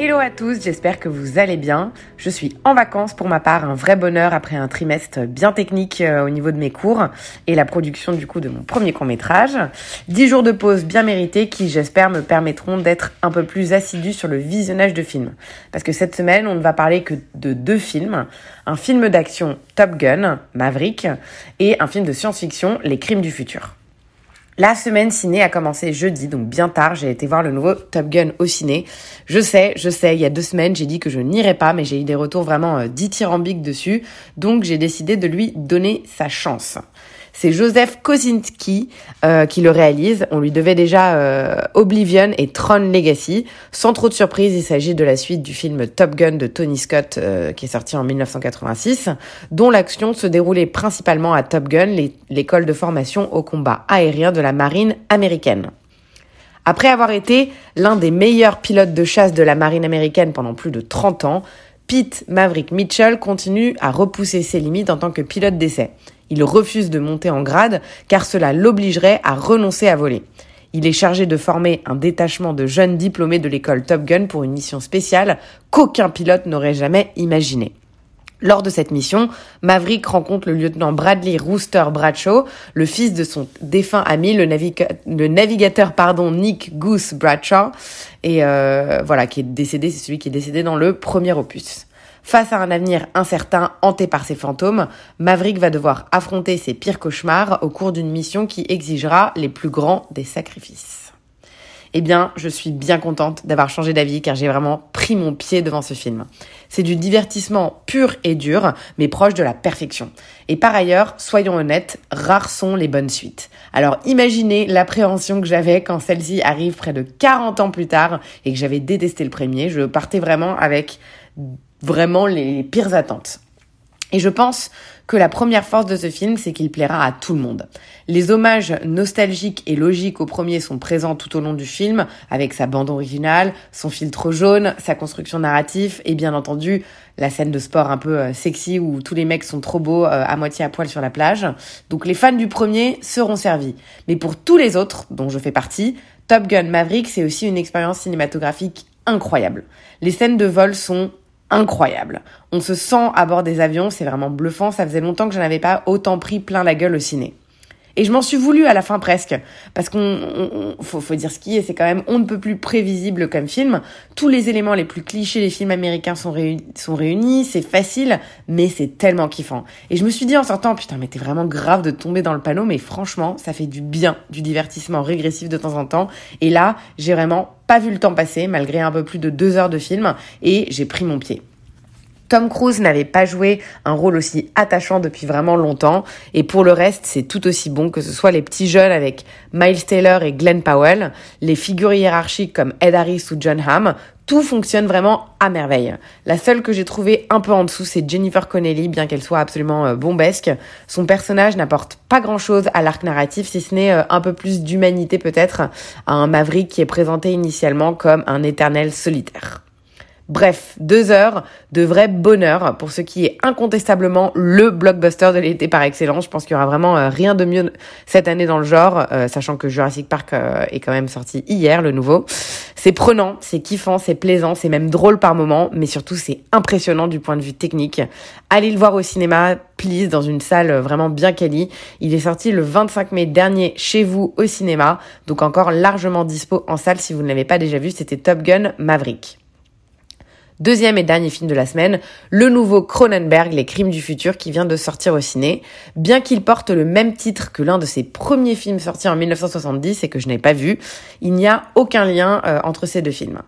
Hello à tous, j'espère que vous allez bien. Je suis en vacances pour ma part, un vrai bonheur après un trimestre bien technique euh, au niveau de mes cours et la production du coup de mon premier court métrage. 10 jours de pause bien mérités qui j'espère me permettront d'être un peu plus assidu sur le visionnage de films. Parce que cette semaine on ne va parler que de deux films. Un film d'action Top Gun, Maverick, et un film de science-fiction Les Crimes du futur. La semaine ciné a commencé jeudi, donc bien tard, j'ai été voir le nouveau Top Gun au ciné. Je sais, je sais, il y a deux semaines, j'ai dit que je n'irais pas, mais j'ai eu des retours vraiment euh, dithyrambiques dessus, donc j'ai décidé de lui donner sa chance. C'est Joseph Kosinski euh, qui le réalise. On lui devait déjà euh, Oblivion et Tron Legacy. Sans trop de surprise, il s'agit de la suite du film Top Gun de Tony Scott euh, qui est sorti en 1986, dont l'action se déroulait principalement à Top Gun, l'école de formation au combat aérien de la marine américaine. Après avoir été l'un des meilleurs pilotes de chasse de la marine américaine pendant plus de 30 ans, Pete Maverick Mitchell continue à repousser ses limites en tant que pilote d'essai. Il refuse de monter en grade car cela l'obligerait à renoncer à voler. Il est chargé de former un détachement de jeunes diplômés de l'école Top Gun pour une mission spéciale qu'aucun pilote n'aurait jamais imaginée. Lors de cette mission, Maverick rencontre le lieutenant Bradley Rooster Bradshaw, le fils de son défunt ami, le, naviga le navigateur pardon Nick Goose Bradshaw, et euh, voilà qui est décédé, c'est celui qui est décédé dans le premier opus. Face à un avenir incertain hanté par ses fantômes, Maverick va devoir affronter ses pires cauchemars au cours d'une mission qui exigera les plus grands des sacrifices. Eh bien, je suis bien contente d'avoir changé d'avis car j'ai vraiment pris mon pied devant ce film. C'est du divertissement pur et dur, mais proche de la perfection. Et par ailleurs, soyons honnêtes, rares sont les bonnes suites. Alors imaginez l'appréhension que j'avais quand celle-ci arrive près de 40 ans plus tard et que j'avais détesté le premier. Je partais vraiment avec vraiment les pires attentes. Et je pense que la première force de ce film, c'est qu'il plaira à tout le monde. Les hommages nostalgiques et logiques au premier sont présents tout au long du film, avec sa bande originale, son filtre jaune, sa construction narrative et bien entendu la scène de sport un peu euh, sexy où tous les mecs sont trop beaux euh, à moitié à poil sur la plage. Donc les fans du premier seront servis. Mais pour tous les autres, dont je fais partie, Top Gun Maverick, c'est aussi une expérience cinématographique incroyable. Les scènes de vol sont incroyable. On se sent à bord des avions, c'est vraiment bluffant, ça faisait longtemps que je n'avais pas autant pris plein la gueule au ciné. Et je m'en suis voulu à la fin presque, parce qu'on faut, faut, dire ce qui est, c'est quand même on ne peut plus prévisible comme film. Tous les éléments les plus clichés des films américains sont, réunis, sont réunis, c'est facile, mais c'est tellement kiffant. Et je me suis dit en sortant, putain, mais t'es vraiment grave de tomber dans le panneau, mais franchement, ça fait du bien, du divertissement régressif de temps en temps. Et là, j'ai vraiment pas vu le temps passer, malgré un peu plus de deux heures de film, et j'ai pris mon pied. Tom Cruise n'avait pas joué un rôle aussi attachant depuis vraiment longtemps. Et pour le reste, c'est tout aussi bon que ce soit les petits jeunes avec Miles Taylor et Glenn Powell, les figures hiérarchiques comme Ed Harris ou John Hamm. Tout fonctionne vraiment à merveille. La seule que j'ai trouvée un peu en dessous, c'est Jennifer Connelly, bien qu'elle soit absolument euh, bombesque. Son personnage n'apporte pas grand-chose à l'arc narratif, si ce n'est euh, un peu plus d'humanité peut-être à un Maverick qui est présenté initialement comme un éternel solitaire. Bref, deux heures de vrai bonheur pour ce qui est incontestablement le blockbuster de l'été par excellence. Je pense qu'il y aura vraiment euh, rien de mieux cette année dans le genre, euh, sachant que Jurassic Park euh, est quand même sorti hier, le nouveau. C'est prenant, c'est kiffant, c'est plaisant, c'est même drôle par moments, mais surtout c'est impressionnant du point de vue technique. Allez le voir au cinéma, please, dans une salle vraiment bien quali. Il est sorti le 25 mai dernier chez vous au cinéma, donc encore largement dispo en salle si vous ne l'avez pas déjà vu. C'était Top Gun Maverick. Deuxième et dernier film de la semaine, le nouveau Cronenberg, Les Crimes du futur, qui vient de sortir au ciné. Bien qu'il porte le même titre que l'un de ses premiers films sortis en 1970 et que je n'ai pas vu, il n'y a aucun lien euh, entre ces deux films.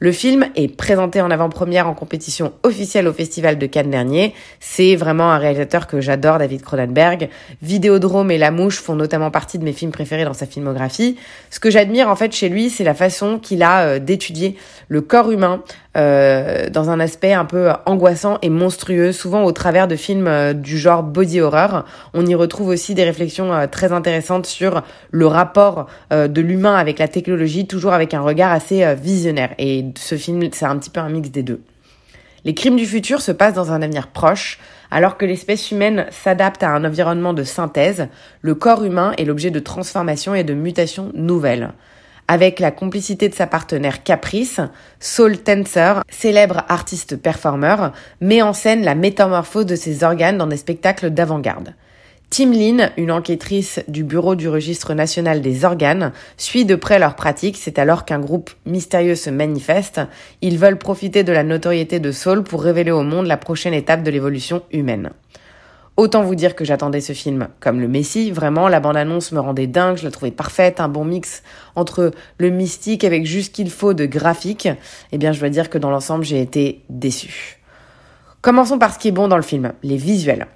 Le film est présenté en avant-première en compétition officielle au Festival de Cannes dernier. C'est vraiment un réalisateur que j'adore, David Cronenberg. Vidéodrome et La Mouche font notamment partie de mes films préférés dans sa filmographie. Ce que j'admire en fait chez lui, c'est la façon qu'il a euh, d'étudier le corps humain euh, dans un aspect un peu angoissant et monstrueux, souvent au travers de films euh, du genre body horror. On y retrouve aussi des réflexions euh, très intéressantes sur le rapport de l'humain avec la technologie, toujours avec un regard assez visionnaire. Et ce film, c'est un petit peu un mix des deux. Les crimes du futur se passent dans un avenir proche, alors que l'espèce humaine s'adapte à un environnement de synthèse, le corps humain est l'objet de transformations et de mutations nouvelles. Avec la complicité de sa partenaire Caprice, Saul Tenser, célèbre artiste performeur, met en scène la métamorphose de ses organes dans des spectacles d'avant-garde. Tim Lin, une enquêtrice du Bureau du Registre national des organes, suit de près leur pratique. C'est alors qu'un groupe mystérieux se manifeste. Ils veulent profiter de la notoriété de Saul pour révéler au monde la prochaine étape de l'évolution humaine. Autant vous dire que j'attendais ce film comme le Messie. Vraiment, la bande-annonce me rendait dingue. Je la trouvais parfaite. Un bon mix entre le mystique avec juste qu'il faut de graphique. Eh bien, je dois dire que dans l'ensemble, j'ai été déçue. Commençons par ce qui est bon dans le film, les visuels.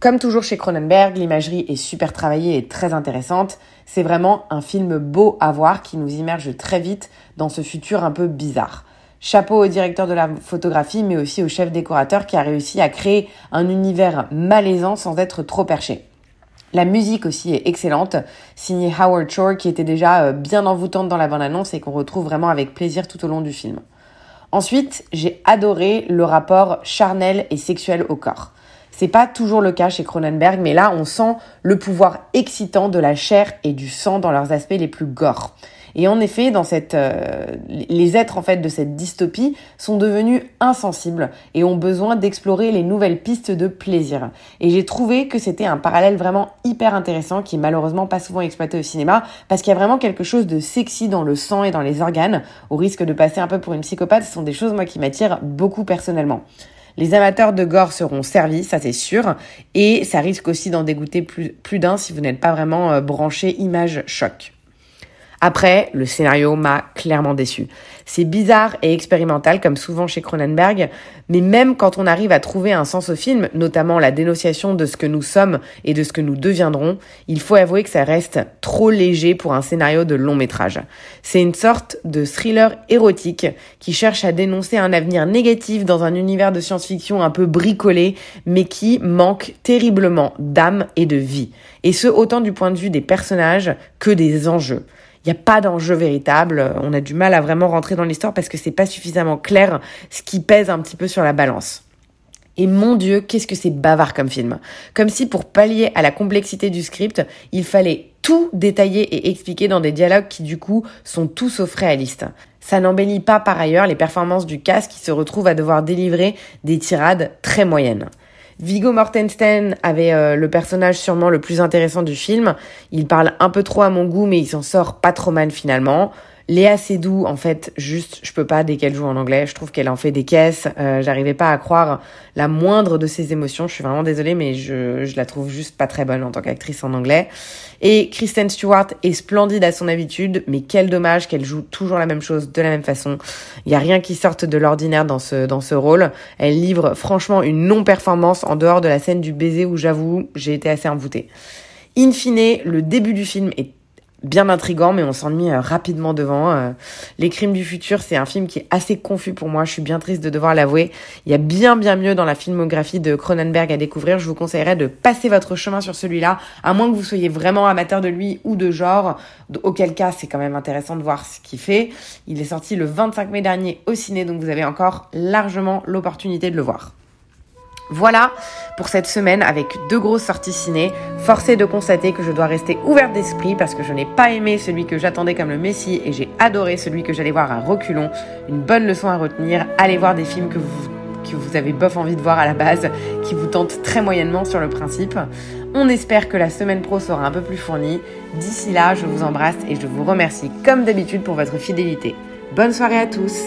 Comme toujours chez Cronenberg, l'imagerie est super travaillée et très intéressante. C'est vraiment un film beau à voir qui nous immerge très vite dans ce futur un peu bizarre. Chapeau au directeur de la photographie, mais aussi au chef décorateur qui a réussi à créer un univers malaisant sans être trop perché. La musique aussi est excellente, signée Howard Shore qui était déjà euh, bien envoûtante dans la bande-annonce et qu'on retrouve vraiment avec plaisir tout au long du film. Ensuite, j'ai adoré le rapport charnel et sexuel au corps. C'est pas toujours le cas chez Cronenberg, mais là on sent le pouvoir excitant de la chair et du sang dans leurs aspects les plus gore. Et en effet, dans cette, euh, les êtres en fait de cette dystopie sont devenus insensibles et ont besoin d'explorer les nouvelles pistes de plaisir. Et j'ai trouvé que c'était un parallèle vraiment hyper intéressant qui est malheureusement pas souvent exploité au cinéma parce qu'il y a vraiment quelque chose de sexy dans le sang et dans les organes. Au risque de passer un peu pour une psychopathe, ce sont des choses moi qui m'attirent beaucoup personnellement. Les amateurs de gore seront servis, ça c'est sûr, et ça risque aussi d'en dégoûter plus, d'un si vous n'êtes pas vraiment euh, branché image choc. Après, le scénario m'a clairement déçu. C'est bizarre et expérimental, comme souvent chez Cronenberg, mais même quand on arrive à trouver un sens au film, notamment la dénonciation de ce que nous sommes et de ce que nous deviendrons, il faut avouer que ça reste trop léger pour un scénario de long métrage. C'est une sorte de thriller érotique qui cherche à dénoncer un avenir négatif dans un univers de science-fiction un peu bricolé, mais qui manque terriblement d'âme et de vie. Et ce, autant du point de vue des personnages que des enjeux. Il n'y a pas d'enjeu véritable. On a du mal à vraiment rentrer dans l'histoire parce que c'est pas suffisamment clair ce qui pèse un petit peu sur la balance. Et mon Dieu, qu'est-ce que c'est bavard comme film. Comme si pour pallier à la complexité du script, il fallait tout détailler et expliquer dans des dialogues qui du coup sont tous sauf réalistes. Ça n'embellit pas par ailleurs les performances du cast qui se retrouvent à devoir délivrer des tirades très moyennes. Vigo Mortensen avait euh, le personnage sûrement le plus intéressant du film. Il parle un peu trop à mon goût, mais il s'en sort pas trop mal finalement. Léa Seydoux, en fait, juste, je peux pas dès qu'elle joue en anglais. Je trouve qu'elle en fait des caisses. Euh, J'arrivais pas à croire la moindre de ses émotions. Je suis vraiment désolée, mais je, je la trouve juste pas très bonne en tant qu'actrice en anglais. Et Kristen Stewart est splendide à son habitude, mais quel dommage qu'elle joue toujours la même chose de la même façon. Il y a rien qui sorte de l'ordinaire dans ce dans ce rôle. Elle livre franchement une non-performance en dehors de la scène du baiser où j'avoue j'ai été assez envoûtée. In fine, le début du film est bien intrigant, mais on s'ennuie euh, rapidement devant. Euh. Les Crimes du futur, c'est un film qui est assez confus pour moi. Je suis bien triste de devoir l'avouer. Il y a bien bien mieux dans la filmographie de Cronenberg à découvrir. Je vous conseillerais de passer votre chemin sur celui-là, à moins que vous soyez vraiment amateur de lui ou de genre. Auquel cas, c'est quand même intéressant de voir ce qu'il fait. Il est sorti le 25 mai dernier au ciné, donc vous avez encore largement l'opportunité de le voir. Voilà pour cette semaine avec deux grosses sorties ciné. Forcé de constater que je dois rester ouverte d'esprit parce que je n'ai pas aimé celui que j'attendais comme le Messie et j'ai adoré celui que j'allais voir à reculons. Une bonne leçon à retenir. Allez voir des films que vous, que vous avez bof envie de voir à la base, qui vous tentent très moyennement sur le principe. On espère que la semaine pro sera un peu plus fournie. D'ici là, je vous embrasse et je vous remercie comme d'habitude pour votre fidélité. Bonne soirée à tous